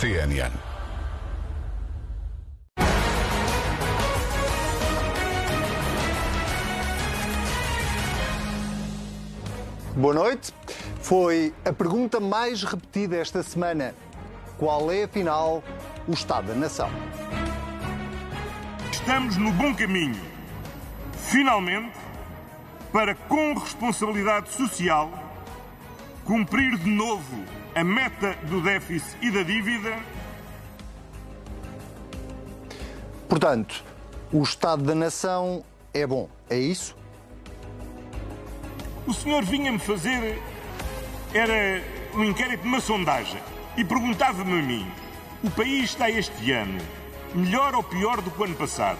CNN. Boa noite. Foi a pergunta mais repetida esta semana. Qual é, afinal, o Estado da Nação? Estamos no bom caminho, finalmente, para, com responsabilidade social, cumprir de novo a meta do déficit e da dívida. Portanto, o Estado da Nação é bom, é isso? O senhor vinha-me fazer. Era um inquérito de uma sondagem e perguntava-me a mim: o país está este ano melhor ou pior do que o ano passado?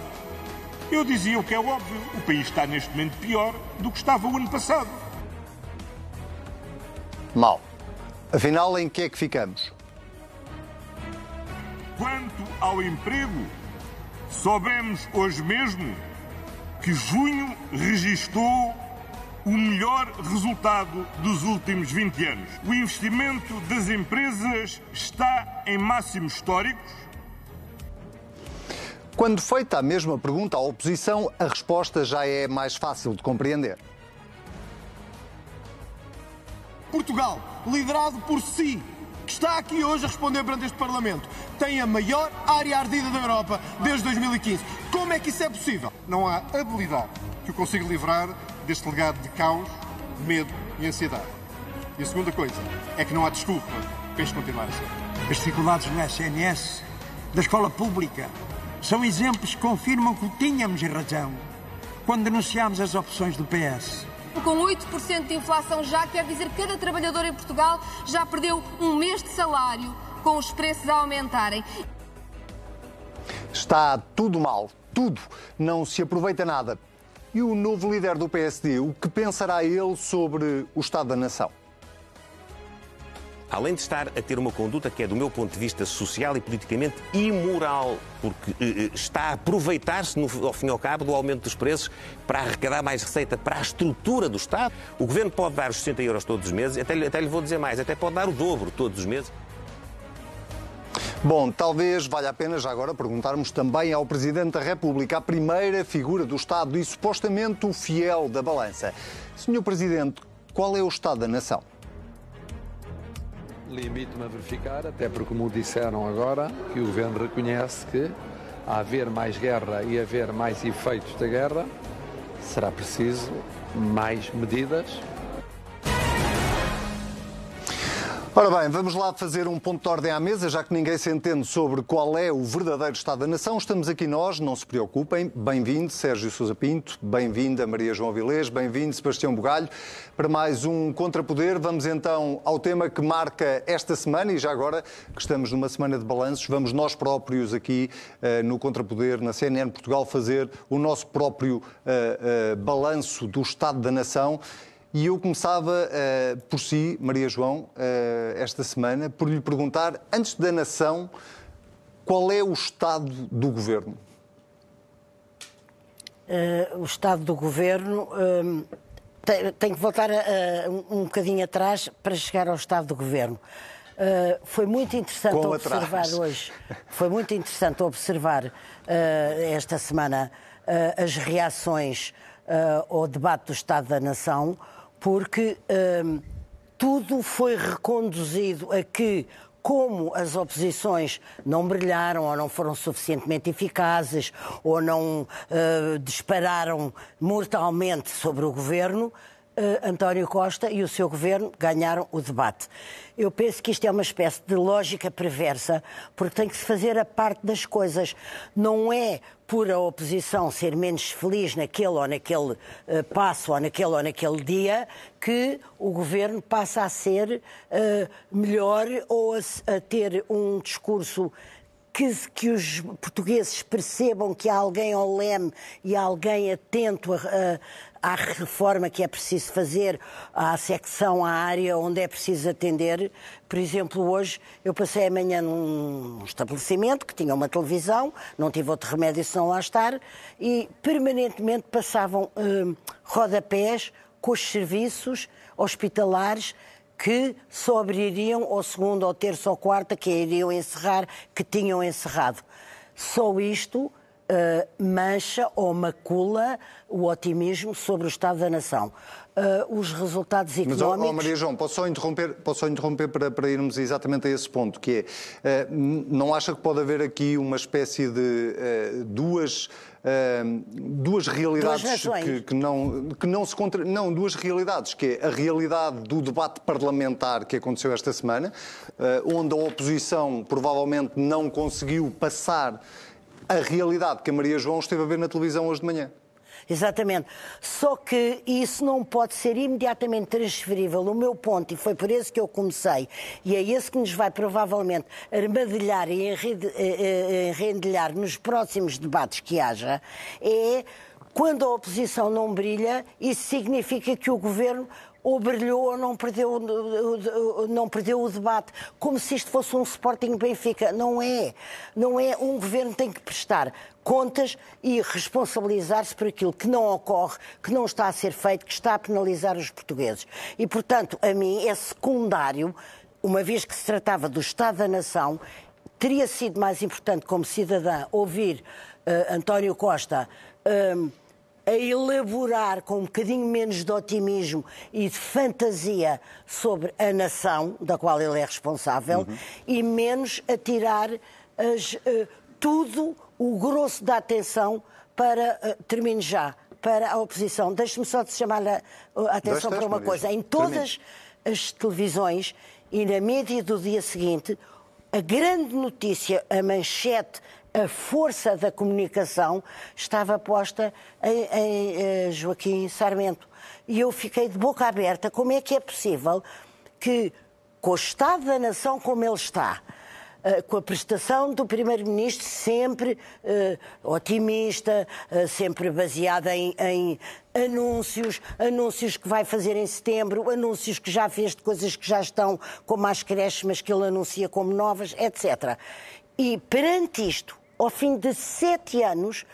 Eu dizia o que é óbvio: o país está neste momento pior do que estava o ano passado. Mal. Afinal, em que é que ficamos? Quanto ao emprego, soubemos hoje mesmo que junho registrou o melhor resultado dos últimos 20 anos. O investimento das empresas está em máximos históricos. Quando feita a mesma pergunta à oposição, a resposta já é mais fácil de compreender. Portugal, liderado por si, que está aqui hoje a responder perante este Parlamento, tem a maior área ardida da Europa desde 2015. Como é que isso é possível? Não há habilidade que o consiga livrar deste legado de caos, medo e ansiedade. E a segunda coisa é que não há desculpa para isto continuar assim. As dificuldades no SNS, da escola pública, são exemplos que confirmam que tínhamos razão quando denunciámos as opções do PS. Com 8% de inflação já quer dizer que cada trabalhador em Portugal já perdeu um mês de salário com os preços a aumentarem. Está tudo mal, tudo. Não se aproveita nada. E o novo líder do PSD, o que pensará ele sobre o Estado da Nação? Além de estar a ter uma conduta que é, do meu ponto de vista social e politicamente imoral, porque eh, está a aproveitar-se, ao fim e ao cabo, do aumento dos preços para arrecadar mais receita para a estrutura do Estado. O Governo pode dar os 60 euros todos os meses, até, até lhe vou dizer mais, até pode dar o dobro todos os meses. Bom, talvez valha a pena já agora perguntarmos também ao Presidente da República, a primeira figura do Estado e supostamente o fiel da balança. Senhor Presidente, qual é o Estado da Nação? Limito-me a verificar, até porque, como disseram agora, que o Governo reconhece que, a haver mais guerra e haver mais efeitos da guerra, será preciso mais medidas Ora bem, vamos lá fazer um ponto de ordem à mesa, já que ninguém se entende sobre qual é o verdadeiro Estado da Nação. Estamos aqui nós, não se preocupem. Bem-vindo, Sérgio Sousa Pinto, bem-vinda, Maria João Vilês, bem-vindo, Sebastião Bugalho, para mais um Contrapoder. Vamos então ao tema que marca esta semana e já agora que estamos numa semana de balanços, vamos nós próprios aqui uh, no Contrapoder, na CNN Portugal, fazer o nosso próprio uh, uh, balanço do Estado da Nação. E eu começava uh, por si, Maria João, uh, esta semana, por lhe perguntar, antes da nação, qual é o estado do governo? Uh, o estado do governo. Tem, tem, que voltar um, um bocadinho atrás para chegar ao estado do governo. foi muito interessante observar atrás. hoje. Foi muito interessante observar esta semana as reações ao debate do Estado da Nação porque hum, tudo foi reconduzido a que, como as oposições não brilharam ou não foram suficientemente eficazes ou não uh, dispararam mortalmente sobre o governo, António Costa e o seu governo ganharam o debate. Eu penso que isto é uma espécie de lógica perversa, porque tem que se fazer a parte das coisas. Não é por a oposição ser menos feliz naquele ou naquele uh, passo ou naquele ou naquele dia que o governo passa a ser uh, melhor ou a, a ter um discurso que, que, os portugueses percebam que há alguém ao leme e há alguém atento a, a, à reforma que é preciso fazer, à secção, à área onde é preciso atender. Por exemplo, hoje eu passei amanhã num estabelecimento que tinha uma televisão, não tive outro remédio senão lá estar, e permanentemente passavam hum, rodapés com os serviços hospitalares que só abririam ou segunda, ou terça ou quarta, que iriam encerrar, que tinham encerrado. Só isto uh, mancha ou macula o otimismo sobre o Estado da Nação. Uh, os resultados económicos... Mas, oh, oh, Maria João, posso só interromper, posso só interromper para, para irmos exatamente a esse ponto, que é, uh, não acha que pode haver aqui uma espécie de duas uh, duas realidades que, que, não, que não se contra... Não, duas realidades, que é a realidade do debate parlamentar que aconteceu esta semana, uh, onde a oposição provavelmente não conseguiu passar a realidade que a Maria João esteve a ver na televisão hoje de manhã. Exatamente. Só que isso não pode ser imediatamente transferível. O meu ponto, e foi por isso que eu comecei, e é esse que nos vai provavelmente armadilhar e eh, eh, enrendilhar nos próximos debates que haja, é quando a oposição não brilha, isso significa que o governo ou brilhou ou não perdeu, não perdeu o debate, como se isto fosse um Sporting Benfica. Não é. Não é. Um governo tem que prestar contas e responsabilizar-se por aquilo que não ocorre, que não está a ser feito, que está a penalizar os portugueses. E, portanto, a mim é secundário, uma vez que se tratava do Estado da Nação, teria sido mais importante, como cidadã, ouvir uh, António Costa. Uh, a elaborar com um bocadinho menos de otimismo e de fantasia sobre a nação da qual ele é responsável uhum. e menos a tirar as, uh, tudo o grosso da atenção para, uh, termino já, para a oposição. Deixe-me só de chamar a, a atenção para uma coisa. Em todas as televisões e na mídia do dia seguinte, a grande notícia, a manchete a força da comunicação estava posta em, em, eh, Joaquim Sarmento. E eu fiquei de boca aberta. Como é que é possível que, com o Estado da Nação como ele está, Uh, com a prestação do Primeiro-Ministro sempre uh, otimista, uh, sempre baseada em, em, anúncios, anúncios que vai fazer em setembro, anúncios que já fez de coisas que já estão como as creches, mas que ele anuncia como novas, etc. E perante isto, ao fim de sete anos,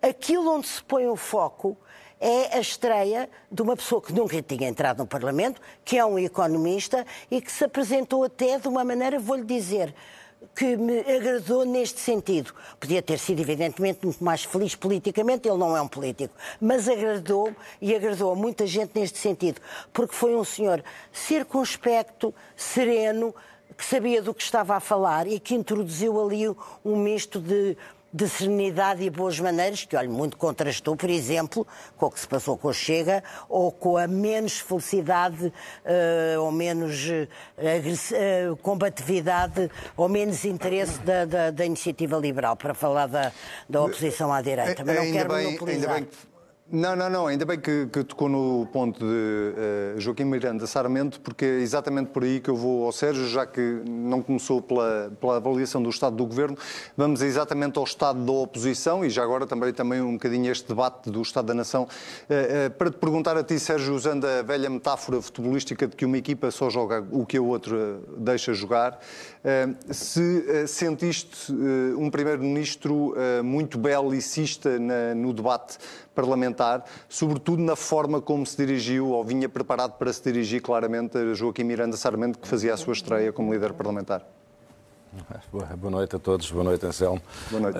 aquilo onde se põe o foco é a estreia de uma pessoa que nunca tinha entrado no Parlamento, que é um economista e que se apresentou até de uma maneira, vou-lhe dizer, que me agradou neste sentido. Podia ter sido, evidentemente, muito mais feliz politicamente, ele não é um político, mas agradou e agradou a muita gente neste sentido, porque foi um senhor circunspecto, sereno, que sabia do que estava a falar e que introduziu ali um misto de, de serenidade e boas maneiras, que, olha, muito contrastou, por exemplo, com o que se passou com o Chega, ou com a menos felicidade, uh, ou menos uh, combatividade, ou menos interesse da, da, da, iniciativa liberal, para falar da, da oposição à direita. Mas não quero bem, monopolizar. Ainda bem não, não, não. Ainda bem que, que tocou no ponto de uh, Joaquim Miranda Sarmento, porque é exatamente por aí que eu vou ao Sérgio, já que não começou pela, pela avaliação do Estado do Governo. Vamos exatamente ao Estado da oposição e já agora também, também um bocadinho este debate do Estado da Nação. Uh, uh, para te perguntar a ti, Sérgio, usando a velha metáfora futebolística de que uma equipa só joga o que a outra deixa jogar, se sentiste um Primeiro-Ministro muito belicista no debate parlamentar, sobretudo na forma como se dirigiu, ou vinha preparado para se dirigir claramente a Joaquim Miranda Sarmento, que fazia a sua estreia como líder parlamentar. Boa noite a todos, boa noite, Anselmo. Boa noite.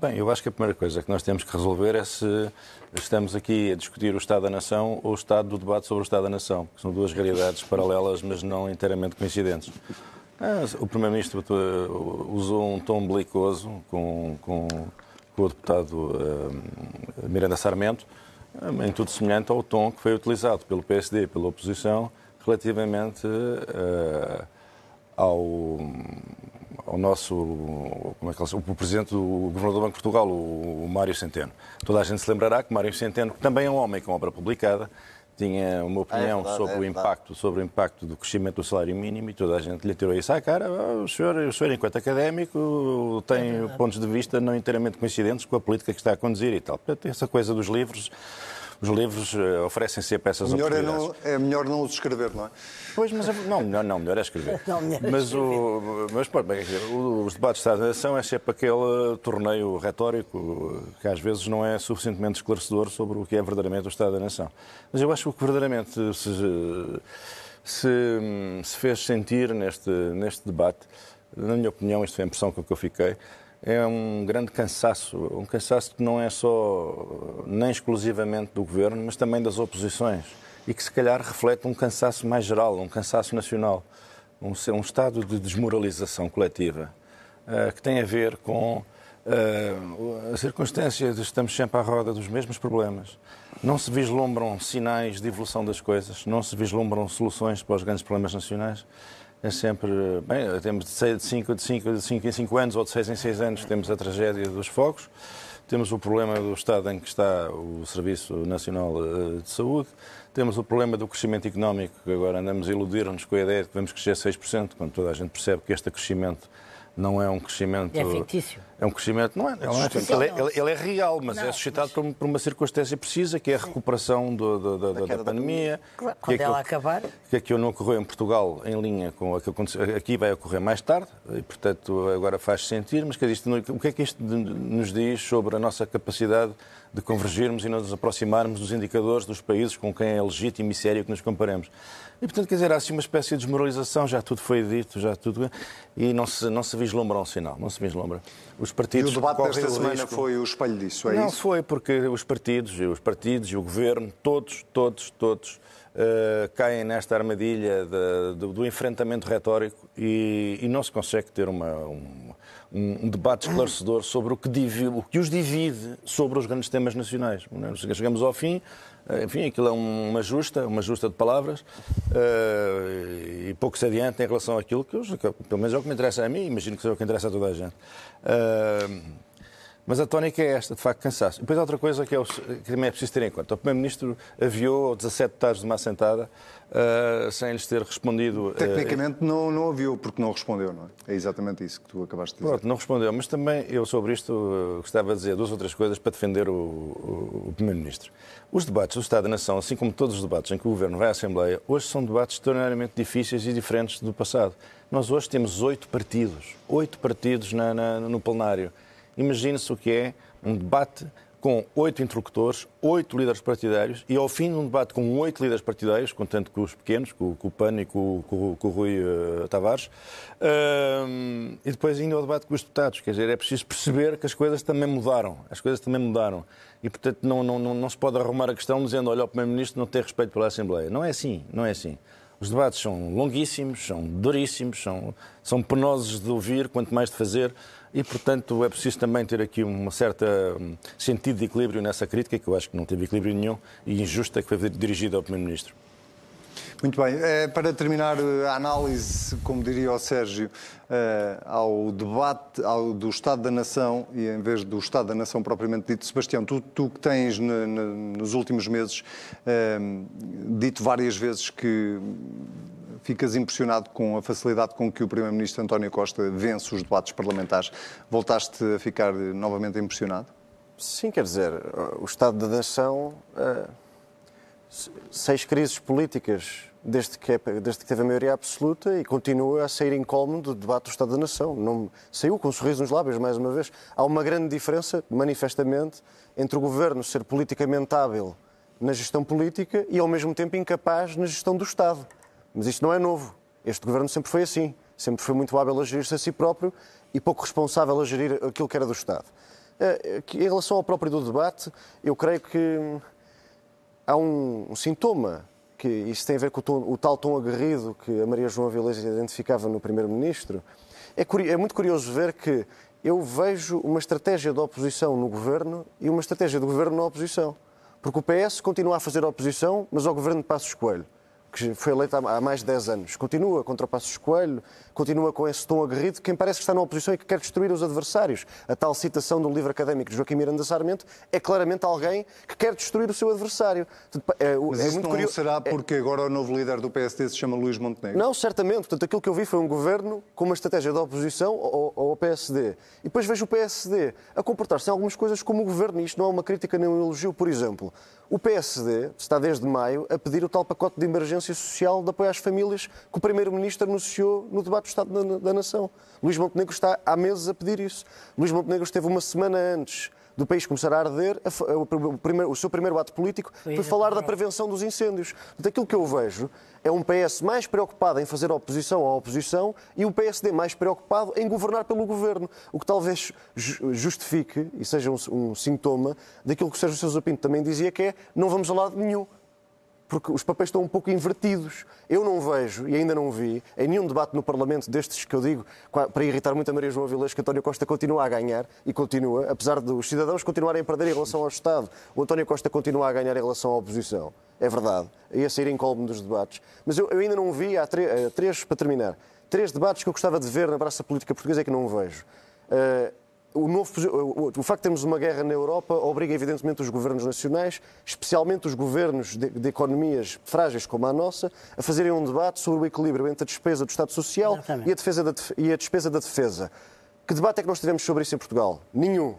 bem, eu acho que a primeira coisa que nós temos que resolver é se estamos aqui a discutir o Estado da Nação ou o Estado do debate sobre o Estado da Nação, que são duas realidades paralelas, mas não inteiramente coincidentes. O Primeiro-Ministro uh, usou um tom belicoso com, com com o deputado uh, Miranda Sarmento, uh, em tudo semelhante ao tom que foi utilizado pelo PSD e pela oposição relativamente uh, ao, ao nosso, como é que o presidente do Governador do Banco de Portugal, o, o Mário Centeno. Toda a gente se lembrará que Mário Centeno, que também é um homem com obra publicada, tinha uma opinião é verdade, sobre, é o impacto, sobre o impacto do crescimento do salário mínimo e toda a gente lhe tirou isso à cara. O senhor, o senhor enquanto académico, tem é pontos de vista não inteiramente coincidentes com a política que está a conduzir e tal. Portanto, essa coisa dos livros os livros eh, oferecem sempre essas melhor oportunidades. É, não, é melhor não os escrever, não é? Pois, mas não, melhor não, melhor é escrever. Não, melhor é mas, o, mas pô, bem, os debates de Estado da Nação é sempre aquele torneio retórico que às vezes não é suficientemente esclarecedor sobre o que é verdadeiramente o Estado da Nação. Mas eu acho que o que verdadeiramente se se, se fez sentir neste, neste debate, na minha opinião, isto foi a impressão com que eu fiquei, é um grande cansaço, um cansaço que não é só nem exclusivamente do governo, mas também das oposições e que se calhar reflete um cansaço mais geral, um cansaço nacional, um, um estado de desmoralização coletiva uh, que tem a ver com uh, a circunstância de estamos sempre à roda dos mesmos problemas. Não se vislumbram sinais de evolução das coisas, não se vislumbram soluções para os grandes problemas nacionais é sempre. Bem, temos de 5 de 5 de 5 em 5 anos ou de 6 em 6 anos temos a tragédia dos fogos, temos o problema do estado em que está o Serviço Nacional eh, de Saúde, temos o problema do crescimento económico, que agora andamos a iludir-nos com a ideia de que vamos crescer 6%, quando toda a gente percebe que este crescimento não é um crescimento. É fictício. É um crescimento, não é? Ele, não é, ele, é, ele, ele é real, mas não, é suscitado mas... por, uma circunstância precisa, que é a recuperação do, do, do, da, da, pandemia. Claro, quando que é ela que, acabar. Que aquilo não ocorreu em Portugal em linha com o que aconteceu. Aqui vai ocorrer mais tarde, e portanto agora faz sentir, mas que isto, o que é que isto nos diz sobre a nossa capacidade de convergirmos e nos aproximarmos dos indicadores dos países com quem é legítimo e sério que nos comparemos? E, portanto, quer dizer, há assim uma espécie de desmoralização, já tudo foi dito, já tudo. E não se, não se vislumbra um sinal, não se vislumbra. Os partidos. E o debate desta semana risco... foi o espelho disso, é não, isso? Não foi, porque os partidos, os partidos e o governo, todos, todos, todos. Uh, caem nesta armadilha de, de, do enfrentamento retórico e, e, não se consegue ter uma, um, um, debate esclarecedor sobre o que, divide, o que os divide sobre os grandes temas nacionais. Chegamos ao fim, enfim, aquilo é uma justa, uma justa de palavras uh, e pouco se adianta em relação àquilo que, eu, que, pelo menos é o que me interessa a mim, imagino que seja o que interessa a toda a gente. Uh, mas a tónica é esta, de facto, cansaço. Depois há outra coisa que, é que também é preciso ter em conta. O Primeiro-Ministro aviou 17 deputados de uma assentada uh, sem lhes ter respondido. Tecnicamente uh, não, não aviou porque não respondeu, não é? É exatamente isso que tu acabaste de dizer. Pronto, não respondeu. Mas também eu sobre isto uh, gostava de dizer duas ou três coisas para defender o, o, o Primeiro-Ministro. Os debates do Estado da Nação, assim como todos os debates em que o Governo vai à Assembleia, hoje são debates extraordinariamente difíceis e diferentes do passado. Nós hoje temos oito partidos, oito partidos na, na, no plenário. Imagine-se o que é um debate com oito interlocutores, oito líderes partidários, e ao fim de um debate com oito líderes partidários, contando com os pequenos, com, com o PAN e com, com, com o Rui uh, Tavares, uh, e depois ainda o debate com os deputados. Quer dizer, é preciso perceber que as coisas também mudaram. As coisas também mudaram. E, portanto, não, não, não, não se pode arrumar a questão dizendo, olha, o Primeiro-Ministro não tem respeito pela Assembleia. Não é assim, não é assim. Os debates são longuíssimos, são duríssimos, são, são penosos de ouvir, quanto mais de fazer e, portanto, é preciso também ter aqui um certo hum, sentido de equilíbrio nessa crítica, que eu acho que não teve equilíbrio nenhum, e injusta, que foi dirigida ao Primeiro-Ministro. Muito bem. Eh, para terminar eh, a análise, como diria o Sérgio, eh, ao debate ao, do Estado da Nação e em vez do Estado da Nação propriamente dito, Sebastião, tu, tu que tens nos últimos meses dito várias vezes que ficas impressionado com a facilidade com que o Primeiro-Ministro António Costa vence os debates parlamentares. Voltaste a ficar novamente impressionado? Sim, quer dizer, o Estado da Nação, uh, seis crises políticas desde que, é, desde que teve a maioria absoluta e continua a sair incómodo do debate do Estado da Nação. Não, saiu com um sorriso nos lábios, mais uma vez. Há uma grande diferença, manifestamente, entre o governo ser politicamente hábil na gestão política e, ao mesmo tempo, incapaz na gestão do Estado. Mas isto não é novo. Este governo sempre foi assim. Sempre foi muito hábil a gerir-se a si próprio e pouco responsável a gerir aquilo que era do Estado. Eh, em relação ao próprio do debate, eu creio que há um, sintoma que isso tem a ver com o, tom, o, tal tom aguerrido que a Maria João Avilés identificava no Primeiro-Ministro. É, é, muito curioso ver que eu vejo uma estratégia da oposição no governo e uma estratégia do governo na oposição. Porque o PS continua a fazer oposição, mas ao governo de Passos Coelho que foi eleito há mais de 10 anos. Continua contra Passos Coelho, continua com esse tom aguerrido, quem parece que está na oposição e que quer destruir os adversários. A tal citação do livro académico de Joaquim Miranda Sarmento é claramente alguém que quer destruir o seu adversário. É, Mas é isso não curioso. será é- porque agora o novo líder do PSD se chama Luís Montenegro? Não, certamente. Portanto, aquilo que eu vi foi um governo com uma estratégia de oposição ao, ao PSD. E depois vejo o PSD a comportar-se em algumas coisas como o governo, e isto não é uma crítica nem um elogio, por exemplo. O PSD está desde maio a pedir o tal pacote de emergência social de apoio às famílias que o Primeiro-Ministro anunciou no debate do Estado da, Nação. Luís Montenegro está há meses a pedir isso. Luís Montenegro esteve uma semana antes do país começar a arder, a, o, primeiro, o, seu primeiro ato político foi, foi falar da prevenção dos incêndios. Daquilo que eu vejo é um PS mais preocupado em fazer oposição à oposição e um PSD mais preocupado em governar pelo governo, o que talvez justifique e seja um, um sintoma daquilo que o Sérgio Sousa Pinto também dizia, que é não vamos a lado nenhum porque os papéis estão um pouco invertidos. Eu não vejo, e ainda não vi, em nenhum debate no Parlamento destes que eu digo, para irritar muito a Maria João Vilés, que António Costa continua a ganhar, e continua, apesar dos cidadãos continuarem a perder em relação ao Estado, o António Costa continua a ganhar em relação à oposição. É verdade. Ia sair incólume dos debates. Mas eu, eu, ainda não vi, há eh, três, para terminar, três debates que eu gostava de ver na praça política portuguesa e que não vejo. Uh, o, novo, o, facto de termos uma guerra na Europa obriga, evidentemente, os governos nacionais, especialmente os governos de, de, economias frágeis como a nossa, a fazerem um debate sobre o equilíbrio entre a despesa do Estado Social e a, da, e a despesa da defesa. Que debate é que nós tivemos sobre isso em Portugal? Nenhum.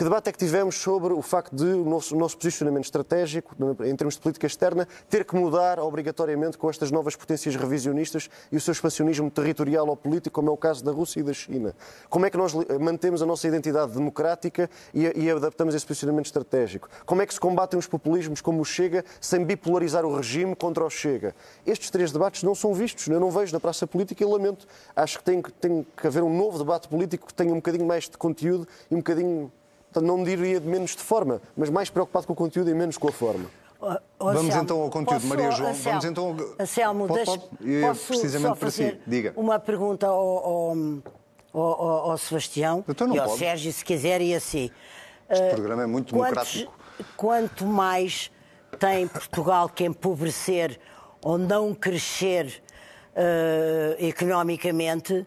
Que debate é que tivemos sobre o facto de o nosso, o nosso, posicionamento estratégico, em termos de política externa, ter que mudar obrigatoriamente com estas novas potências revisionistas e o seu expansionismo territorial ou político, como é o caso da Rússia e da China? Como é que nós mantemos a nossa identidade democrática e, e adaptamos esse posicionamento estratégico? Como é que se combatem os populismos como o Chega sem bipolarizar o regime contra o Chega? Estes três debates não são vistos, eu não vejo na praça política e lamento. Acho que tem, tem que haver um novo debate político que tenha um bocadinho mais de conteúdo e um bocadinho Portanto, não me diria de menos de forma, mas mais preocupado com o conteúdo e menos com a forma. Oh, oh, Vamos então ao conteúdo, Maria João. Anselmo, Vamos então ao... Anselmo, pode, pode? Posso precisamente para si. Diga. Uma pergunta ao, ao, ao, ao Sebastião então e ao pode. Sérgio, se quiser, e assim. Este uh, programa é muito democrático. Quanto mais tem Portugal que empobrecer ou não crescer uh, economicamente,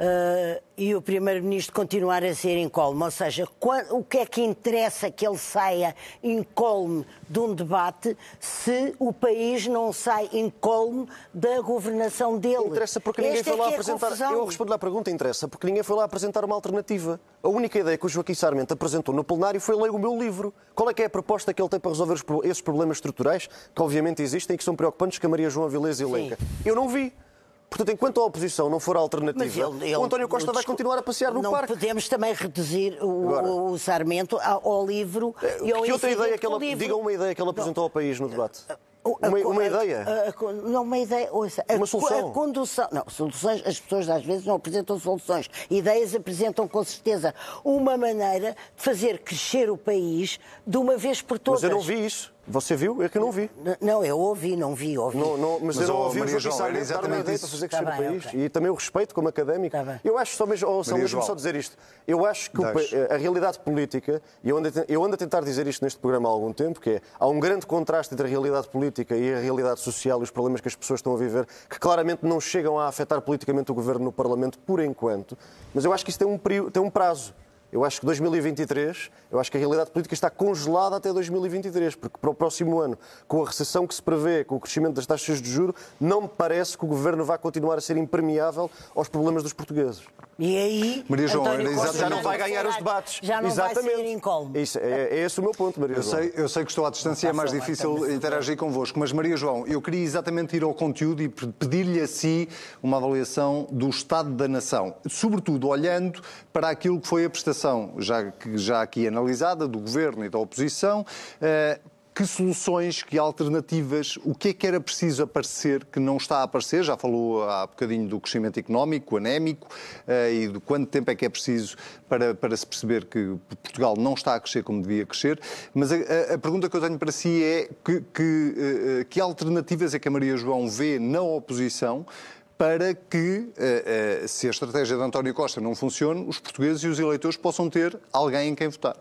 Uh, e o Primeiro-Ministro continuar a ser incólume. Ou seja, quando, o que é que interessa que ele saia incólume de um debate se o país não sai incólume da governação dele? Interessa porque ninguém foi é lá é apresentar. Eu respondo à pergunta, interessa porque ninguém foi lá apresentar uma alternativa. A única ideia que o Joaquim Sarmento apresentou no plenário foi ler o meu livro. Qual é que é a proposta que ele tem para resolver esses problemas estruturais que obviamente existem e que são preocupantes que a Maria João Avilés elenca? Eu não vi. Portanto, enquanto a oposição não for alternativa, ele, ele, o António Costa vai continuar a passear no não parque. Não podemos também reduzir o, Agora, o Sarmento ao, livro é, e ao que outra ideia que ela, Diga uma ideia que ela apresentou ao país no debate. Uma, uma, ideia? A, a, não, uma ideia. Ouça, uma solução. A condução. Não, soluções, as pessoas às vezes não apresentam soluções. Ideias apresentam com certeza uma maneira de fazer crescer o país de uma vez por todas. Mas eu não vi isso. Você viu? É que eu não vi. Não, eu ouvi, não vi, ouvi. Não, não, mas, mas eu não ouvi Maria o João dar uma ideia para fazer crescer tá o país. Okay. E também o respeito como académico. Tá eu acho só mesmo, oh, só mesmo só dizer isto. Eu acho que o, a realidade política, e eu ando, eu ando a tentar dizer isto neste programa há algum tempo, que é, há um grande contraste entre a realidade política e a realidade social e os problemas que as pessoas estão a viver, que claramente não chegam a afetar politicamente o governo no Parlamento por enquanto. Mas eu acho que isso tem um, tem um prazo. Eu acho que 2023, eu acho que a realidade política está congelada até 2023, porque para o próximo ano, com a recessão que se prevê, com o crescimento das taxas de juro, não me parece que o governo vá continuar a ser impermeável aos problemas dos portugueses. E aí, Maria João, já não vai ganhar os debates. Já não Exatamente. vai ser incólume. Isso, é, é esse o meu ponto, Maria eu João. Sei, eu sei que estou à distância e é mais difícil interagir convosco, mas Maria João, eu queria exatamente ir ao conteúdo e pedir-lhe a si uma avaliação do Estado da Nação, sobretudo olhando para aquilo que foi a prestação, já, já aqui analisada, do Governo e da oposição, eh, que soluções, que alternativas, o que é que era preciso aparecer que não está a aparecer? Já falou há bocadinho do crescimento económico, anémico, uh, e de quanto tempo é que é preciso para, para se perceber que Portugal não está a crescer como devia crescer. Mas a, a, pergunta que eu tenho para si é que, que, uh, que alternativas é que a Maria João vê na oposição para que, se a estratégia de António Costa não funcione, os portugueses e os eleitores possam ter alguém em quem votar?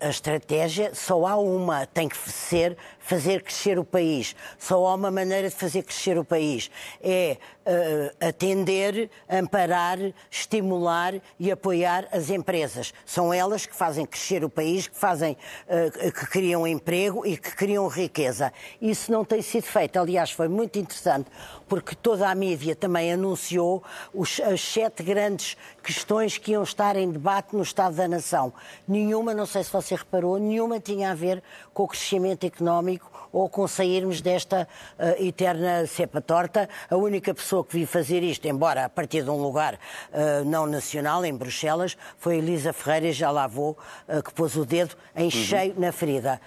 a, estratégia só há uma, tem que ser fazer crescer o país. Só há uma maneira de fazer crescer o país. É uh, atender, amparar, estimular e apoiar as empresas. São elas que fazem crescer o país, que fazem, uh, que criam emprego e que criam riqueza. Isso não tem sido feito. Aliás, foi muito interessante, porque toda a mídia também anunciou os, as sete grandes questões que iam estar em debate no Estado da Nação. Nenhuma, não sei se você reparou, nenhuma tinha a ver com o crescimento económico ou com sairmos desta uh, eterna cepa torta. A única pessoa que viu fazer isto, embora a partir de um lugar uh, não nacional, em Bruxelas, foi Elisa Ferreira, já lá vou, uh, que pôs o dedo em cheio na ferida.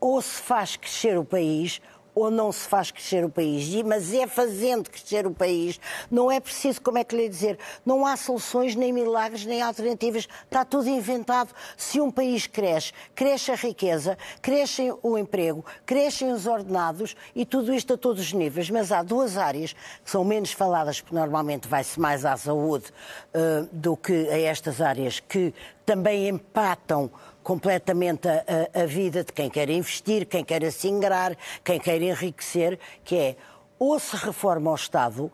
Ou se faz crescer o país, ou não se faz crescer o país. Mas é fazendo crescer o país. Não é preciso, como é que lhe dizer, não há soluções, nem milagres, nem alternativas. Está tudo inventado. Se um país cresce, cresce a riqueza, cresce o emprego, crescem os ordenados e tudo isto a todos os níveis. Mas há duas áreas que são menos faladas, porque normalmente vai-se mais à saúde uh, do que a estas áreas que também empatam completamente a, a, a, vida de quem quer investir, quem quer assingrar, quem quer enriquecer, que é ou se reforma o Estado,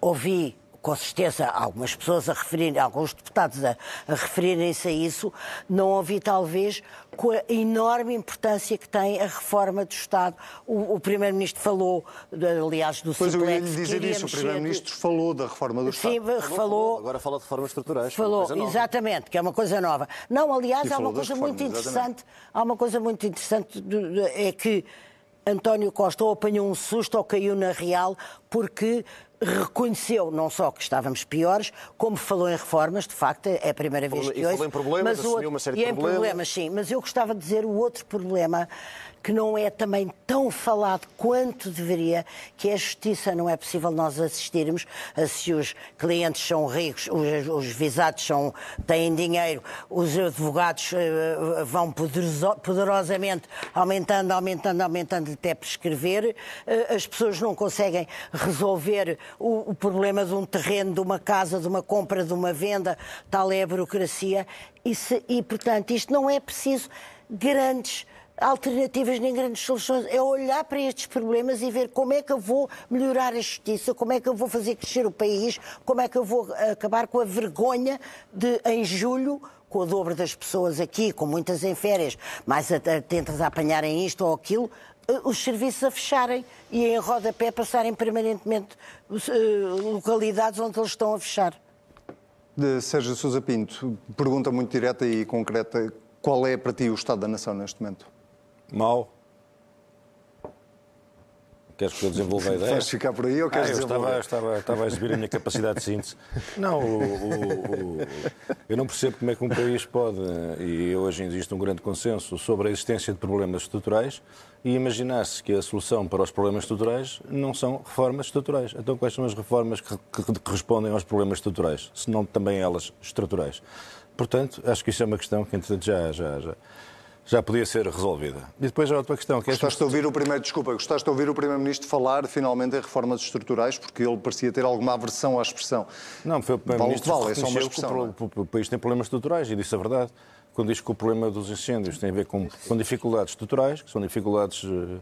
ouvi com certeza algumas pessoas a referirem, alguns deputados a, a referirem-se a isso, não ouvi talvez com a enorme importância que tem a reforma do Estado. O, o Primeiro-Ministro falou, aliás, do Pois eu ia lhe dizer isso, o Primeiro-Ministro falou da reforma do Sim, Estado. Sim, falou. Agora fala de reformas estruturais. Falou, exatamente, que é uma coisa nova. Não, aliás, há uma coisa reformas, muito interessante, exatamente. há uma coisa muito interessante, é que António Costa ou apanhou um susto ou caiu na real porque reconheceu não só que estávamos piores, como falou em reformas, de facto, é a primeira vez E que falou ouço. em problemas, mas assumiu outro- uma série e de em problemas. sim, mas eu gostava de dizer o outro problema que não é também tão falado quanto deveria, que é a justiça. Não é possível nós assistirmos a se os clientes são ricos, os, os visados são, têm dinheiro, os advogados eh, vão poderoso- poderosamente aumentando, aumentando, aumentando até prescrever. Eh, As pessoas não conseguem resolver o, o problema de um terreno, de uma casa, de uma compra, de uma venda. Tal é a burocracia. E, se- e, portanto, isto não é preciso grandes alternativas nem grandes soluções. É olhar para estes problemas e ver como é que eu vou melhorar a justiça, como é que eu vou fazer crescer o país, como é que eu vou acabar com a vergonha de, em julho, com o dobro das pessoas aqui, com muitas em férias, mais atentas a apanharem isto ou aquilo, eh, os serviços a fecharem e em rodapé passarem permanentemente eh, localidades onde eles estão a fechar. De Sérgio Sousa Pinto, pergunta muito direta e concreta: qual é para ti o Estado da Nação neste momento? Mau. Queres que eu desenvolva a ideia? Vais ficar por aí ou Ah, queres eu desenvolver? estava, estava, estava a exibir a minha capacidade de síntese. Não, o- o- o- eu não percebo como é que um país pode, e hoje existe um grande consenso sobre a existência de problemas estruturais, e imaginar-se que a solução para os problemas estruturais não são reformas estruturais. Então, quais são as reformas que, que- que respondem aos problemas estruturais, se não também elas estruturais? Portanto, acho que isso é uma questão que, entretanto, já, já, já, já podia ser resolvida. E depois há outra questão, que é Gostaste de ouvir o primeiro, desculpa, gostaste de ouvir o Primeiro-Ministro falar finalmente em reformas estruturais, porque ele parecia ter alguma aversão à expressão. Não, foi o Primeiro-Ministro Vale que que é só uma que expressão, o, pro- o- país tem problemas estruturais e disse a verdade. Quando diz que o problema dos incêndios tem a ver com, com dificuldades estruturais, que são dificuldades eh,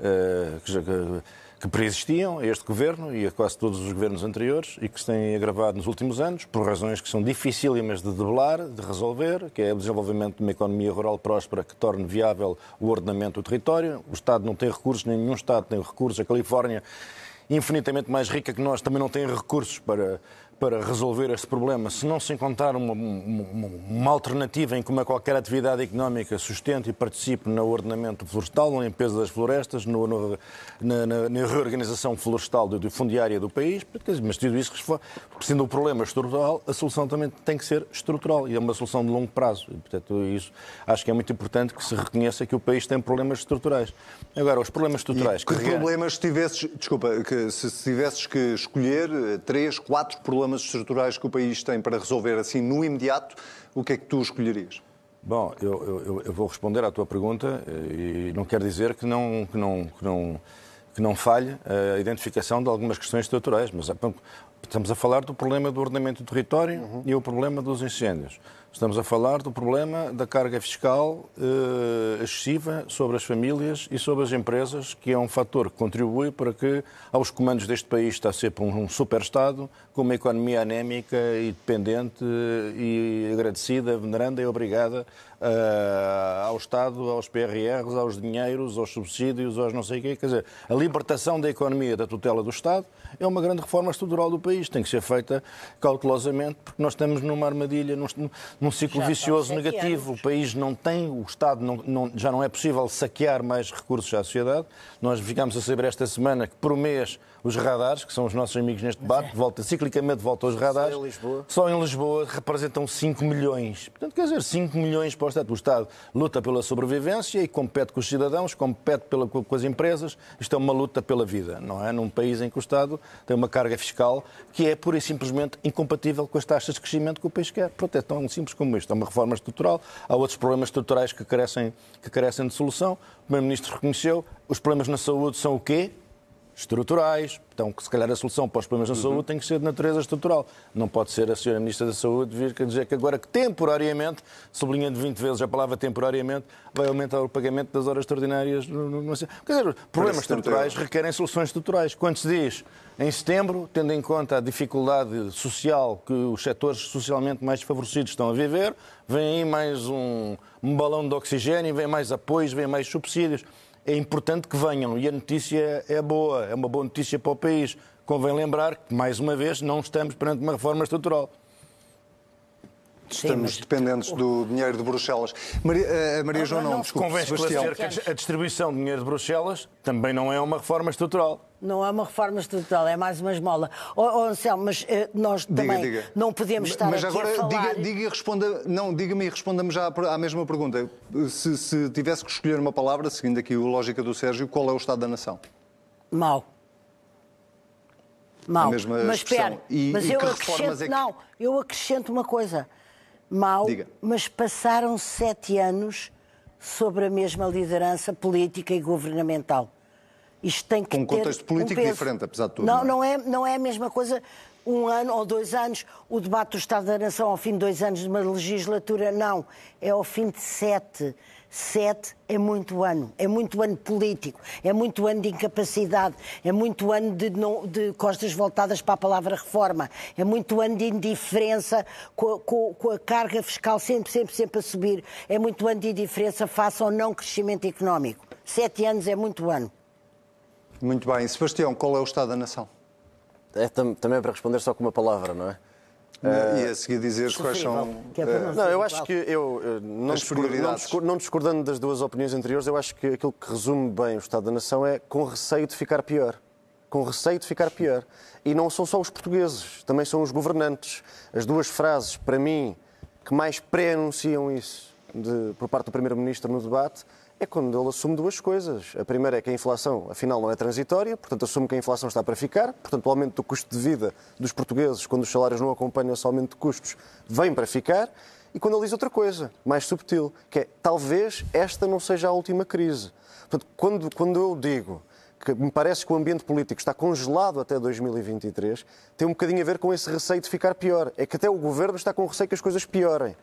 eh, que, já- que- que preexistiam a este governo e a quase todos os governos anteriores e que se têm agravado nos últimos anos por razões que são dificílimas de debelar, de resolver, que é o desenvolvimento de uma economia rural próspera que torne viável o ordenamento do território. O Estado não tem recursos, nenhum Estado tem recursos. A Califórnia infinitamente mais rica que nós, também não tem recursos para, para resolver este problema. Se não se encontrar uma, uma, uma alternativa em como qualquer atividade económica sustente e participe no ordenamento florestal, na limpeza das florestas, no, no- na, na- na reorganização florestal do, do fundiária do país, mas tudo isso, sendo um problema estrutural, a solução também tem que ser estrutural e é uma solução de longo prazo. E, portanto, isso acho que é muito importante que se reconheça que o país tem problemas estruturais. Agora, os problemas estruturais... E que problemas tivesses, desculpa, que se se tivesses que escolher eh, três, quatro problemas estruturais que o país tem para resolver assim no imediato, o que é que tu escolherias? Bom, eu, eu- eu- vou responder à tua pergunta eh, e não quer dizer que não, que não, que não, que não falhe a identificação de algumas questões estruturais, mas bom, estamos a falar do problema do ordenamento do território e o problema dos incêndios. Estamos a falar do problema da carga fiscal eh, excessiva sobre as famílias e sobre as empresas, que é um fator que contribui para que aos comandos deste país está sempre um, um super-Estado com uma economia anémica e dependente eh, e agradecida, veneranda e obrigada eh, ao Estado, aos PRRs, aos dinheiros, aos subsídios, aos não sei o quê. Quer dizer, a libertação da economia da tutela do Estado é uma grande reforma estrutural do país. Tem que ser feita cautelosamente, porque nós estamos numa armadilha, num, num ciclo Já vicioso negativo. O país não tem, o Estado não, não- já não é possível saquear mais recursos à sociedade. Nós ficámos a saber esta semana que por mês os radares, que são os nossos amigos neste debate, volta, ciclicamente volta aos radares. Só em Lisboa? Só em Lisboa representam 5 milhões. Portanto, quer dizer, 5 milhões para o Estado. O Estado luta pela sobrevivência e compete com os cidadãos, compete pela, com as empresas. Isto é uma luta pela vida, não é? Num país em que o Estado tem uma carga fiscal que é pura e simplesmente incompatível com as taxas de crescimento que o país quer. Pronto, é tão simples como isto. É uma reforma estrutural, há outros problemas estruturais que carecem, que carecem de solução. O Primeiro-Ministro reconheceu, os problemas na saúde são o quê? Estruturais. Então, se calhar a solução para os problemas na Uhum. saúde tem que ser de natureza estrutural. Não pode ser a Sra. Ministra da Saúde vir a dizer que agora que temporariamente, sublinhando 20 vezes a palavra temporariamente, vai aumentar o pagamento das horas extraordinárias. no- no- no- Quer dizer, problemas 70 estruturais requerem soluções estruturais. Quando se diz em setembro, tendo em conta a dificuldade social que os setores socialmente mais desfavorecidos estão a viver, vem aí mais um, um balão de oxigênio, vem mais apoios, vem mais subsídios. É importante que venham e a notícia é boa, é uma boa notícia para o país. Convém lembrar que, mais uma vez, não estamos perante uma reforma estrutural. Estamos dependentes do dinheiro de Bruxelas. Maria, eh, Maria João, não, desculpe, Convém Sebastião. esclarecer que a distribuição de dinheiro de Bruxelas também não é uma reforma estrutural. Não é uma reforma estrutural, é mais uma esmola. Oh, Anselmo, mas eh, nós Diga, também diga. não podemos estar Mas agora a falar... diga, diga e responda, não, diga-me e responda-me já à mesma pergunta. Se, se tivesse que escolher uma palavra, seguindo aqui a lógica do Sérgio, qual é o estado da nação? Mau. Mau. Mas espera, E- mas e eu que acrescento, é que- não, eu acrescento uma coisa. Mau, Diga. mas passaram sete anos sobre a mesma liderança política e governamental. Isto tem que Com um contexto político um diferente, apesar de tudo, Não, não não é, não é a mesma coisa um ano ou dois anos, o debate do Estado da Nação ao fim de dois anos de uma legislatura, não. É ao fim de sete. Sete é muito ano. É muito ano político. É muito ano de incapacidade. É muito ano de, não- de costas voltadas para a palavra reforma. É muito ano de indiferença com, a- com- com a carga fiscal sempre, sempre, sempre a subir. É muito ano de indiferença face ao não crescimento económico. Sete anos é muito ano. Muito bem. Sebastião, qual é o estado da nação? É tam- também para responder só com uma palavra, não é? e a seguir dizer quais são. Que é eh, não eu acho que eu, eh, não, As discor- não, prioridades. discor- não discordando das duas opiniões anteriores, eu acho que aquilo que resume bem o Estado da Nação é com receio de ficar pior. Com receio de ficar pior. E não são só os portugueses, também são os governantes. As duas frases, para mim, que mais pré-anunciam isso de- por parte do Primeiro-Ministro no debate é quando ele assume duas coisas. A primeira é que a inflação, afinal, não é transitória, portanto, assume que a inflação está para ficar, portanto, o aumento do custo de vida dos portugueses, quando os salários não acompanham esse aumento de custos, vem para ficar. E quando ele diz outra coisa, mais subtil, que é talvez esta não seja a última crise. Portanto, quando, quando eu digo que me parece que o ambiente político está congelado até 2023, tem um bocadinho a ver com esse receio de ficar pior. É que até o governo está com receio que as coisas piorem.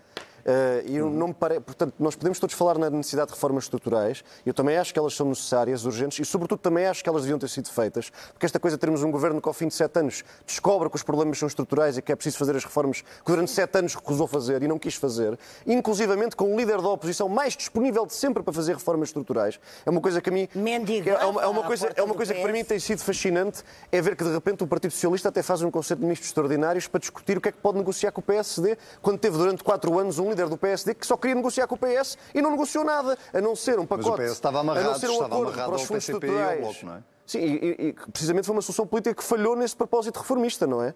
Eh, e eu não me pare... Portanto, nós podemos todos falar na necessidade de reformas estruturais. Eu também acho que elas são necessárias, urgentes, e sobretudo também acho que elas deviam ter sido feitas, porque esta coisa de termos um governo que ao fim de sete anos descobre que os problemas são estruturais e que é preciso fazer as reformas que durante sete anos recusou fazer e não quis fazer, inclusivamente com o líder da oposição mais disponível de sempre para fazer reformas estruturais, é uma coisa que a mim... Mendigava é uma, é uma coisa, é uma coisa que para mim tem sido fascinante, é ver que de repente o Partido Socialista até faz um conceito de ministros extraordinários para discutir o que é que pode negociar com o PSD, quando teve durante quatro anos um líder do PSD que só queria negociar com o PS e não negociou nada, a não ser um Mas pacote. o PS estava a não amarrado, ser um estava amarrado para os ao fundos PCP e ao estruturais. Bloco, não é? Sim, e, e- precisamente foi uma solução política que falhou nesse propósito reformista, não é?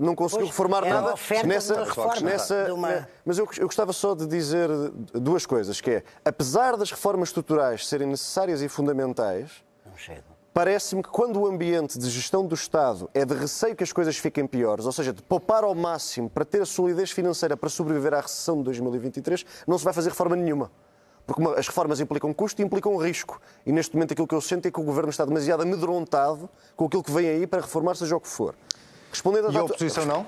Não conseguiu reformar nada nessa, de uma reforma, nessa- de uma- Mas eu, eu gostava só de dizer duas coisas, que é, apesar das reformas estruturais serem necessárias e fundamentais, Não chega. Parece-me que quando o ambiente de gestão do Estado é de receio que as coisas fiquem piores, ou seja, de poupar ao máximo para ter a solidez financeira para sobreviver à recessão de 2023, não se vai fazer reforma nenhuma. Porque as reformas implicam custo e implicam risco. E neste momento aquilo que eu sinto é que o Governo está demasiado amedrontado com aquilo que vem aí para reformar, seja o que for. Respondendo E a oposição não?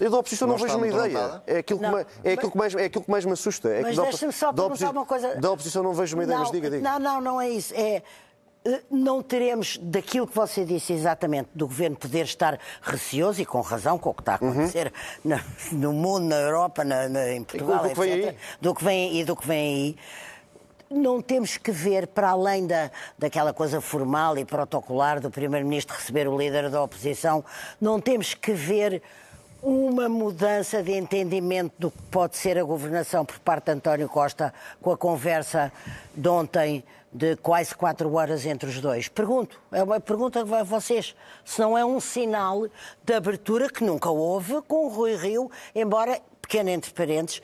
eu da oposição não, Não vejo uma ideia. É aquilo, que Não, mais, é, aquilo que mais, é aquilo que mais me assusta. É Mas deixa-me só perguntar uma coisa. Da oposição não vejo uma ideia, não, mas diga, diga. Não, não, não é isso. É, não teremos daquilo que você disse exatamente, do governo poder estar receoso e com razão com o que está a acontecer na- no mundo, na Europa, na, na- em Portugal, do que vem etc. aí. Do que vem e do que vem aí. Não temos que ver, para além da, daquela coisa formal e protocolar do Primeiro-Ministro receber o líder da oposição, não temos que ver uma mudança de entendimento do que pode ser a governação por parte de António Costa com a conversa de ontem de quase quatro horas entre os dois? Pergunto, é uma pergunta a vocês, se não é um sinal de abertura que nunca houve com o Rui Rio, embora, pequeno entre parênteses,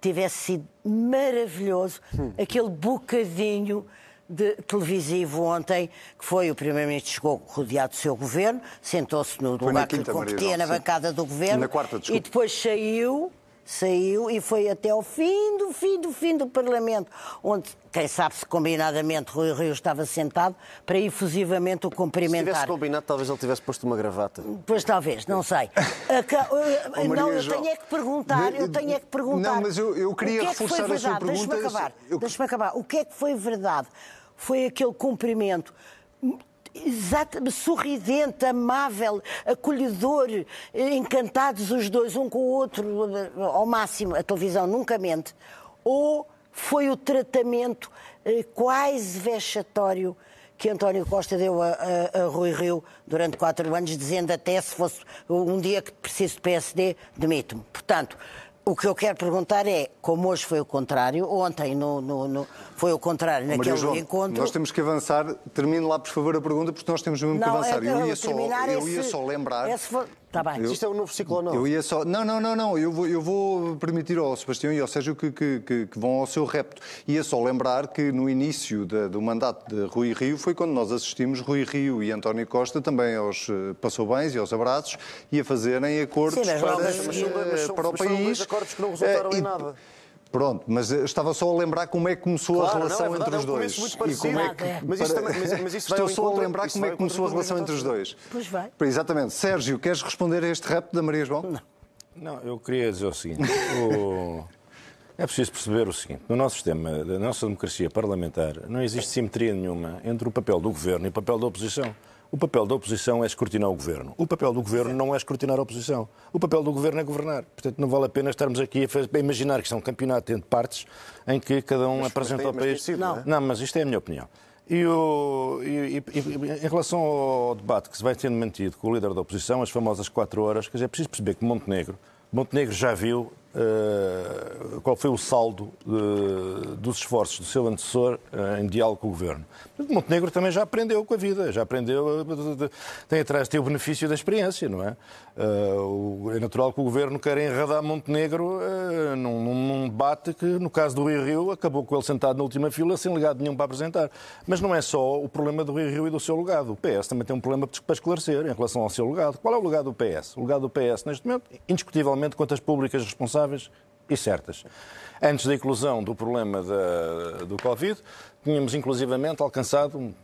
tivesse sido maravilhoso aquele bocadinho de televisivo ontem, que foi o Primeiro-Ministro chegou rodeado do seu governo, sentou-se no Foi lugar que quinta, competia na sim. bancada do governo Na quarta, e depois saiu, saiu e foi até ao fim do fim do fim do Parlamento, onde, quem sabe se combinadamente Rui Rio estava sentado para efusivamente o Se tivesse cumprimentar. combinado, talvez ele tivesse posto uma gravata. Pois talvez, não sei. Maria não, eu tenho é que perguntar, eu tenho é que perguntar. Não, mas eu- eu queria o que é que reforçar foi a sua verdade? Deixa-me pergunta. acabar. Eu- Deixa-me acabar. O que é que foi verdade? Foi aquele cumprimento exato, sorridente, amável, acolhedor, encantados os dois, um com o outro, ao máximo. A televisão nunca mente. Ou foi o tratamento eh, quase vexatório que António Costa deu a, a- a Rui Rio durante quatro anos, dizendo até se fosse um dia que preciso de PSD, demito-me. Portanto, o que eu quero perguntar é, como hoje foi o contrário, ontem no, no- no- foi o contrário Maria naquele João, encontro. nós temos que avançar. Termine lá, por favor, a pergunta, porque nós temos mesmo que Não, avançar. é, eu eu ia, só, eu ia esse- só lembrar. for- Tá bem. Eu- Isto é um novo ciclo ou não? Eu ia só. Não, não, não, não. Eu vou, eu vou permitir ao Sebastião e ao Sérgio que, que, que- que vão ao seu repto. Ia só lembrar que no início da- do mandato de Rui Rio foi quando nós assistimos Rui Rio e António Costa também aos eh, passou bens e aos abraços e a fazerem acordos Sim, mas para, eh, Mas são- para o mas foram país. dois acordos que não resultaram Eh, em e- nada. Pronto, mas estava só a lembrar como é que começou Claro, a não, relação é verdade, entre os é um dois. começo muito E como é parecido. que, Mas também- vai Estou só a lembrar isso como é que começou a relação entre os dois. Pois vai. Exatamente. Sérgio, queres responder a este rap da Maria João? Não. Não, eu queria dizer o seguinte. o- É preciso perceber o seguinte. No nosso sistema, da nossa democracia parlamentar, não existe simetria nenhuma entre o papel do governo e o papel da oposição. O papel da oposição é escrutinar o governo. O papel do governo não é escrutinar a oposição. O papel do governo é governar. Portanto, não vale a pena estarmos aqui a, faz- a imaginar que isto é um campeonato entre partes em que cada um apresenta tem- ao mas país. sido, não é? Não, mas isto é a minha opinião. E, o- e- e- e- em relação ao debate que se vai tendo mantido com o líder da oposição, as famosas quatro horas, quer dizer, é preciso perceber que Montenegro, Montenegro já viu eh, qual foi o saldo eh, dos esforços do seu antecessor eh, em diálogo com o governo. Montenegro também já aprendeu com a vida, já aprendeu, eh, tem atrás, tem o benefício da experiência, não é? Eh, é natural que o governo queira enredar Montenegro eh, num, debate que, no caso do Rio Rio, acabou com ele sentado na última fila sem legado nenhum para apresentar. Mas não é só o problema do Rio Rio e do seu legado. O PS também tem um problema para esclarecer em relação ao seu legado. Qual é o legado do PS? O legado do PS, neste momento, indiscutivelmente, contas públicas responsáveis e certas. Antes da inclusão do problema da- do Covid, tínhamos inclusivamente alcançado um-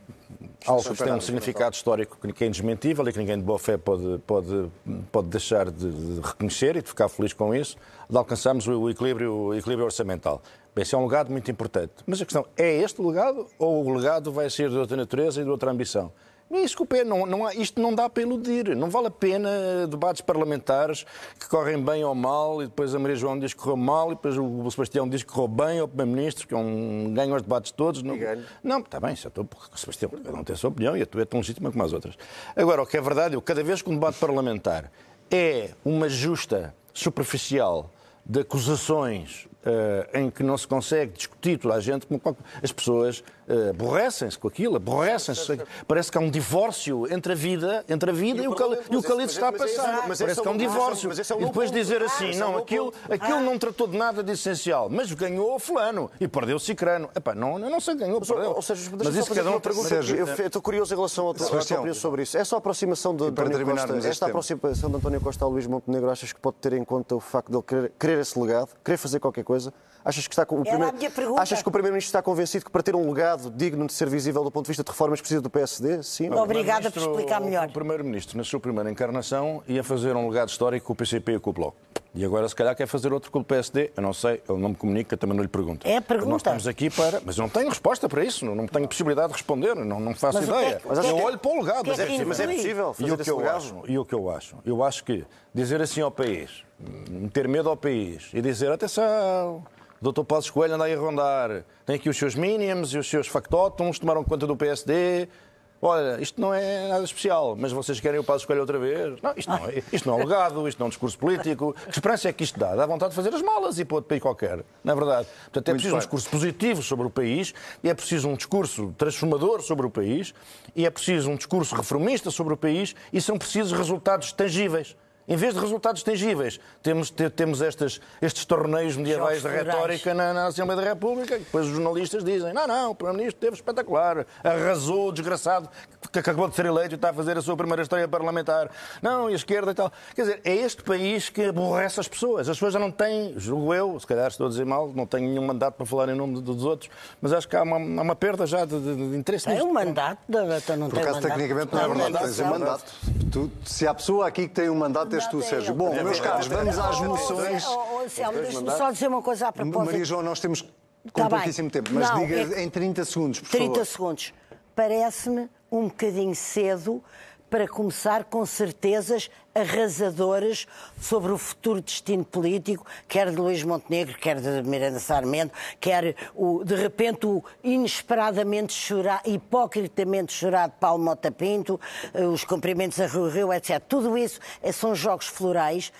algo que tem um significado histórico que é indesmentível e que ninguém de boa fé pode, pode, pode deixar de, de reconhecer e de ficar feliz com isso, de alcançarmos o, o equilíbrio, o equilíbrio orçamental. Bem, esse é um legado muito importante. Mas a questão é este o legado ou o legado vai ser de outra natureza e de outra ambição? Não isso que o P- não, não há- isto não dá para iludir. Não vale a pena debates parlamentares que correm bem ou mal e depois a Maria João diz que correu mal e depois o Sebastião diz que correu bem ao Primeiro-Ministro, que é um ganho aos debates todos. Não, não está bem, já estou, porque o Sebastião cada um tem a sua opinião e a tua é tão legítima como as outras. Agora, o que é verdade, eu, cada vez que um debate parlamentar é uma justa, superficial, de acusações eh, em que não se consegue discutir toda a gente, como as pessoas aborrecem-se com aquilo, aborrecem-se. Parece que há um divórcio entre a vida, entre a vida e, o e o que ali se está a esse- passar. mas esse Parece é que há um o- mas esse é- divórcio. mas esse é o E depois ponto. dizer Ah, assim, é o não, aquilo, aquilo não tratou de nada de essencial, mas ganhou o fulano e perdeu o cicrano. Epá, não, eu não sei, ganhou, Mas, perdeu. ou seja, mas isso cada um pergunta. Eu estou curioso em relação à tua, opinião sobre isso. Essa aproximação de António Costa, esta aproximação de António Costa a Luís Montenegro, achas que pode ter em conta o facto de ele querer, querer esse legado, querer fazer qualquer coisa? Achas que está com o primeiro-. Achas que o primeiro-ministro está convencido que para ter um legado digno de ser visível do ponto de vista de reformas precisa do PSD? Sim. Não. Obrigada por O explicar melhor. O Primeiro-Ministro, na sua primeira encarnação, ia fazer um legado histórico com o PCP e com o Bloco. E agora, se calhar, quer fazer outro com o PSD. Eu não sei, ele não me comunica, também não lhe pergunto. É a pergunta. Nós estamos aqui para. Mas eu não tenho resposta para isso, não, não tenho possibilidade de responder, não, não faço Mas que é ideia. que- é eu que- olho para o legado. é mas é Mas é possível E fazer o, que esse eu legado? acho, e o que eu acho? Eu acho que dizer assim ao país, meter medo ao país e dizer atenção, o Dr. Passos Coelho anda aí a rondar, tem aqui os seus mínimos e os seus factótons, tomaram conta do PSD. Olha, isto não é nada especial, mas vocês querem o passo escolha outra vez? Não, isto não, é, isto não é legado, isto não é um discurso político. Que esperança é que isto dá? Dá vontade de fazer as malas e para outro país qualquer. Não é verdade? Portanto, é preciso um discurso positivo sobre o país, e é preciso um discurso transformador sobre o país, e é preciso um discurso reformista sobre o país, e são precisos resultados tangíveis. Em vez de resultados tangíveis, temos, te- temos estas, estes torneios medievais de Jogos retórica na, na Assembleia da República, e depois os jornalistas dizem: não, não, o Primeiro-Ministro esteve espetacular, arrasou, o desgraçado, que acabou de ser eleito e está a fazer a sua primeira história parlamentar. Não, e a esquerda e tal. Quer dizer, é este país que aborrece as pessoas. As pessoas já não têm, julgo eu, se calhar estou a dizer mal, não tenho nenhum mandato para falar em nome dos outros, mas acho que há uma, há uma perda já de, de- de interesse Tem nisto. um mandato, não Por tem acaso, mandato. tecnicamente, não é verdade. Tens um mandato. Tu- se há pessoa aqui que tem um mandato, és tu, é Sérgio. ele. Bom, É meus verdade. caros, vamos às moções. Deixa-me só dizer uma coisa a propósito. Maria João, nós temos com Tá pouquíssimo tempo, mas diga é em 30 segundos, por 30 favor. segundos. Parece-me um bocadinho cedo para começar com certezas arrasadoras sobre o futuro destino político, quer de Luís Montenegro, quer de Miranda Sarmento, quer o, de repente o inesperadamente chorado, hipocritamente chorado Paulo Mota Pinto, eh, os cumprimentos a Rio Rio, etc. Tudo isso eh, são jogos florais,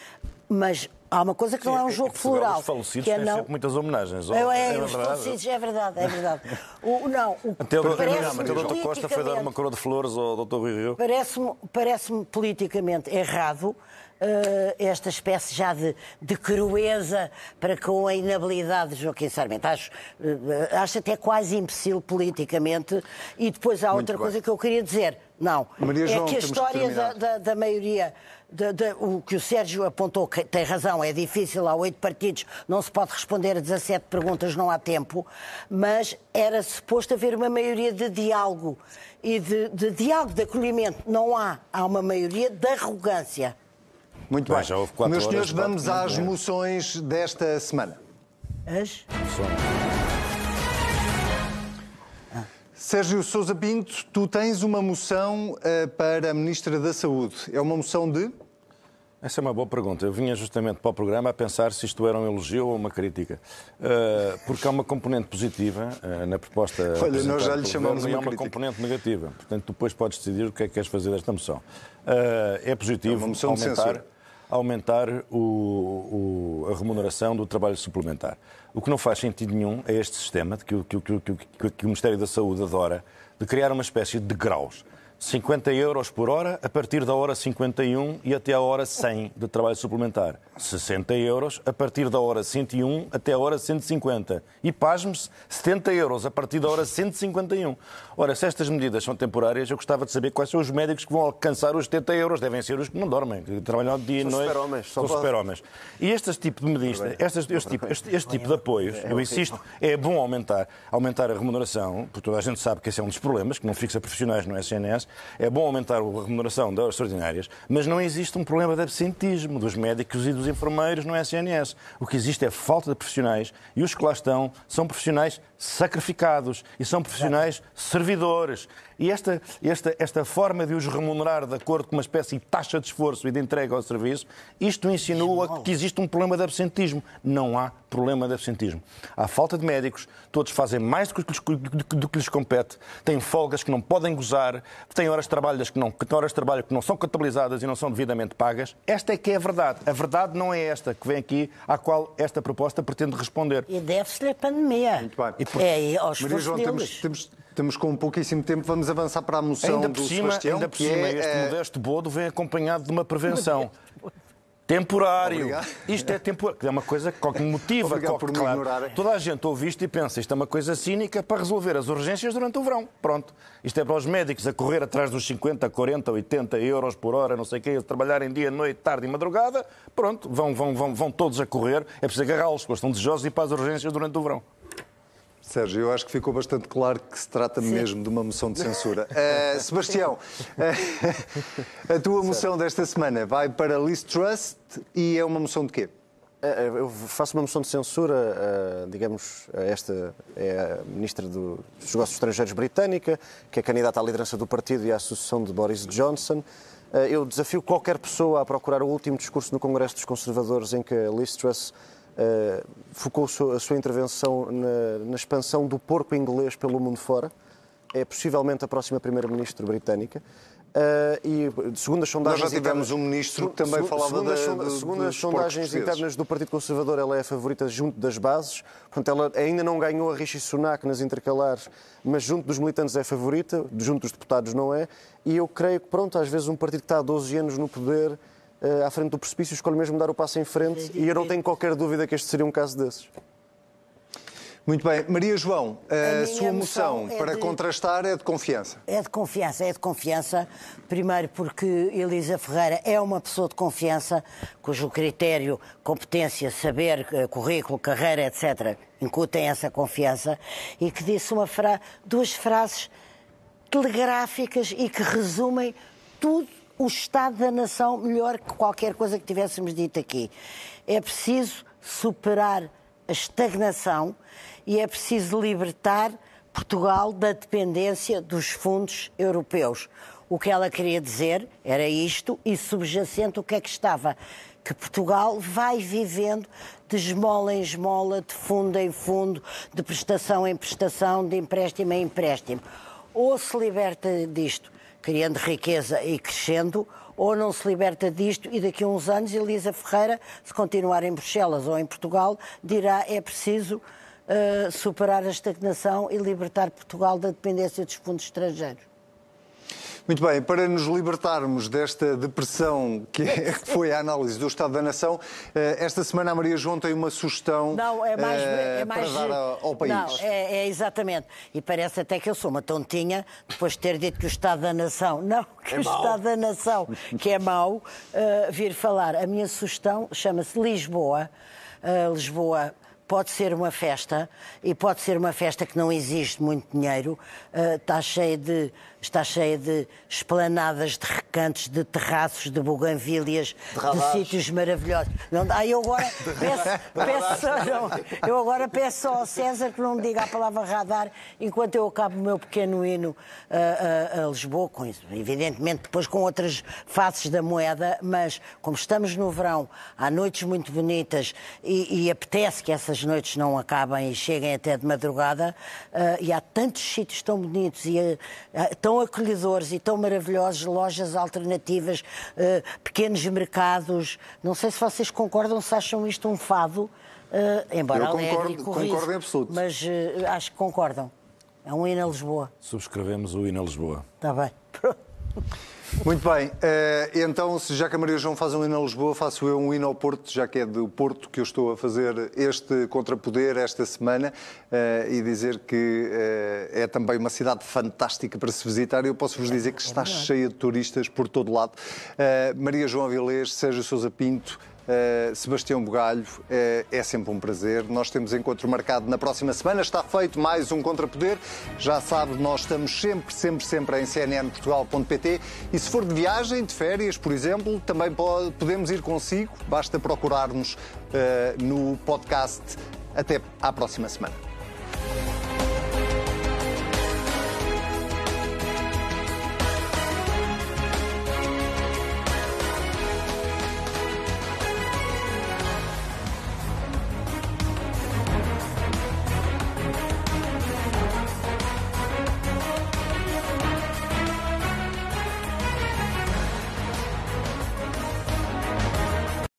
mas há uma coisa que não é um jogo Portugal, floral. Os falecidos que é têm não... sempre muitas homenagens. É, é, É os verdade. falecidos, é verdade, é verdade. O, não, o, Até o Dr. Costa foi dar uma coroa de flores ao Dr. Rui Rio. Parece-me parece politicamente errado eh, esta espécie já de, de crueza para com a inabilidade de Joaquim Sarmento. Acho, eh, acho até quase imbecil politicamente. E depois há outra bem. coisa que eu queria dizer. Não, Maria é João, que a temos que história da, da- da maioria, da- da- o que o Sérgio apontou, que tem razão, é difícil, há oito partidos, não se pode responder a 17 perguntas, não há tempo, mas era suposto haver uma maioria de diálogo e de, de diálogo, de acolhimento. Não há, há uma maioria de arrogância. Muito Bem, bem. já houve quatro Meus senhores, de vamos às moções desta semana. As? Sérgio Sousa Pinto, tu tens uma moção eh, para a Ministra da Saúde. É uma moção de. Essa é uma boa pergunta. Eu vinha justamente para o programa a pensar se isto era um elogio ou uma crítica. Uh, porque há uma componente positiva uh, na proposta. Olha, nós já lhe chamamos Governo e uma há uma crítica. componente negativa. Portanto, depois podes decidir o que é que queres fazer desta moção. Uh, é positivo É aumentar. Aumentar o- o- a remuneração do trabalho suplementar. O que não faz sentido nenhum é este sistema que, que que que o Ministério da Saúde adora de criar uma espécie de graus. 50 euros por hora a partir da hora 51 e até a hora 100 de trabalho suplementar. 60 euros a partir da hora 101 até a hora 150. E, pasme-se, 70 euros a partir da hora 151. Ora, se estas medidas são temporárias, eu gostava de saber quais são os médicos que vão alcançar os 70 euros. Devem ser os que não dormem, que trabalham dia e São noite. super-homens, São super-homens. E este tipo de medidas, estas- este, tipo, este- este tipo de apoios, eu insisto, é bom aumentar, aumentar a remuneração, porque toda a gente sabe que esse é um dos problemas, que não fixa profissionais no SNS, é bom aumentar a remuneração das horas extraordinárias, mas não existe um problema de absentismo dos médicos e dos enfermeiros no SNS. O que existe é falta de profissionais e os que lá estão são profissionais sacrificados e são profissionais servidores. E esta, esta, esta forma de os remunerar de acordo com uma espécie de taxa de esforço e de entrega ao serviço, isto insinua que existe um problema de absentismo. Não há problema de absentismo. Há falta de médicos, todos fazem mais do que lhes, do- do que lhes compete, têm folgas que não podem gozar, têm horas de trabalho que não, horas de trabalho que não são contabilizadas e não são devidamente pagas. Esta é que é a verdade. A verdade não é esta que vem aqui, à qual esta proposta pretende responder. E deve-se-lhe a pandemia. Muito bem. E por- É, aos Maria João, deles. temos, temos, temos com pouquíssimo tempo. Vamos avançar para a moção Ainda do por cima, Sebastião, ainda por que cima é, este eh, modesto bodo vem acompanhado de uma prevenção. Temporário. Obrigado. Isto é temporário. É uma coisa que me motiva. Obrigado que- por claro. Toda a gente ouve isto e pensa isto é uma coisa cínica para resolver as urgências durante o verão. Pronto. Isto é para os médicos a correr atrás dos 50, 40, 80 euros por hora, não sei o quê, a trabalharem dia, noite, tarde e madrugada. Pronto, vão, vão, vão, vão todos a correr. É preciso agarrá-los, porque estão desejosos e para as urgências durante o verão. Sérgio, eu acho que ficou bastante claro que se trata mesmo de uma moção de censura. Eh, Sebastião, eh, a tua moção desta semana vai para Liz Trust e é uma moção de quê? É, Eu faço uma moção de censura, eh, digamos, a esta é a Ministra do- dos Negócios Estrangeiros britânica, que é candidata à liderança do partido e à sucessão de Boris Johnson. Eh, Eu desafio qualquer pessoa a procurar o último discurso no Congresso dos Conservadores em que Liz Truss eh, focou a sua- intervenção na, na expansão do porco inglês pelo mundo fora. é possivelmente a próxima Primeira-Ministra britânica. Uh, e segundo as sondagens Nós já tivemos um ministro que também falava segundo da, sonda, do, segundo as sondagens internas do Partido Conservador, ela é a favorita junto das bases. Portanto, ela ainda não ganhou a Rishi Sunak nas intercalares, mas junto dos militantes é a favorita, junto dos deputados não é. E eu creio que, pronto, às vezes um partido que está há 12 anos no poder, à frente do precipício, escolhe mesmo dar o passo em frente. E eu não tenho qualquer dúvida que este seria um caso desses. Muito bem. Maria João, a, minha sua moção moção é para de- contrastar é de confiança. É de confiança, é de confiança. Primeiro porque Elisa Ferreira é uma pessoa de confiança, cujo critério, competência, saber, eh, currículo, carreira, etc., incutem essa confiança, e que disse uma fra... duas frases telegráficas e que resumem tudo o estado da nação melhor que qualquer coisa que tivéssemos dito aqui. É preciso superar a estagnação e é preciso libertar Portugal da dependência dos fundos europeus. O que ela queria dizer era isto e subjacente o que é que estava que Portugal vai vivendo de esmola em esmola, de fundo em fundo, de prestação em prestação, de empréstimo em empréstimo. Ou se liberta disto, criando riqueza e crescendo, ou não se liberta disto e daqui a uns anos Elisa Ferreira, se continuar em Bruxelas ou em Portugal, dirá é preciso uh, superar a estagnação e libertar Portugal da dependência dos fundos estrangeiros. Muito bem, para nos libertarmos desta depressão que é- que foi a análise do Estado da Nação, eh, esta semana a Maria João tem uma sugestão Não, é mais, eh, é mais para dar ao país. Não, é, é exatamente. E parece até que eu sou uma tontinha depois de ter dito que o Estado da Nação, não, que o Estado da Nação, que é mau, eh, vir falar. A minha sugestão chama-se Lisboa. Eh, Lisboa pode ser uma festa e pode ser uma festa que não exige muito dinheiro. Eh, está cheia de está cheia de esplanadas, de recantos, de terraços, de buganvílias, de, sítios maravilhosos. Não, ah, eu agora peço, peço só, não, eu agora peço ao César que não me diga a palavra radar enquanto eu acabo o meu pequeno hino a, a- a Lisboa, com isso, evidentemente depois com outras faces da moeda, mas como estamos no verão, há noites muito bonitas e, e apetece que essas noites não acabem e cheguem até de madrugada, ah, e há tantos sítios tão bonitos e ah, tão acolhedores e tão maravilhosos, lojas alternativas, ah, pequenos mercados. Não sei se vocês concordam, se acham isto um fado, ah, embora Eu alegre concordo- e corrido, concordo em absoluto. Mas ah, acho que concordam. É um hino a Lisboa. Subscrevemos o hino a Lisboa. Está bem. Pronto. Muito bem, eh, então, se já que a Maria João faz um hino a Lisboa, faço eu um hino ao Porto, já que é do Porto que eu estou a fazer este contrapoder esta semana, eh, e dizer que eh, é também uma cidade fantástica para se visitar. Eu posso vos dizer que está cheia de turistas por todo lado. Maria João Avilés, Sérgio Sousa Pinto, Uh, Sebastião Bugalho, uh, é sempre um prazer. Nós temos encontro marcado na próxima semana. Está feito mais um Contrapoder. Já sabe, nós estamos sempre, sempre, sempre em cnnportugal.pt e se for de viagem, de férias, por exemplo, também pode- podemos ir consigo. Basta procurarmos uh, no podcast. Até à próxima semana.